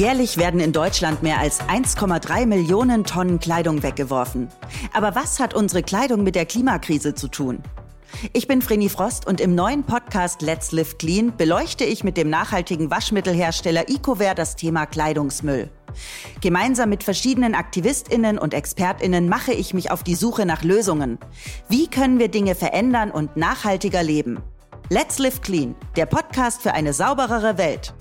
Jährlich werden in Deutschland mehr als 1,3 Millionen Tonnen Kleidung weggeworfen. Aber was hat unsere Kleidung mit der Klimakrise zu tun? Ich bin Vreni Frost und im neuen Podcast Let's Live Clean beleuchte ich mit dem nachhaltigen Waschmittelhersteller EcoWare das Thema Kleidungsmüll. Gemeinsam mit verschiedenen Aktivistinnen und Expertinnen mache ich mich auf die Suche nach Lösungen. Wie können wir Dinge verändern und nachhaltiger leben? Let's Live Clean, der Podcast für eine sauberere Welt.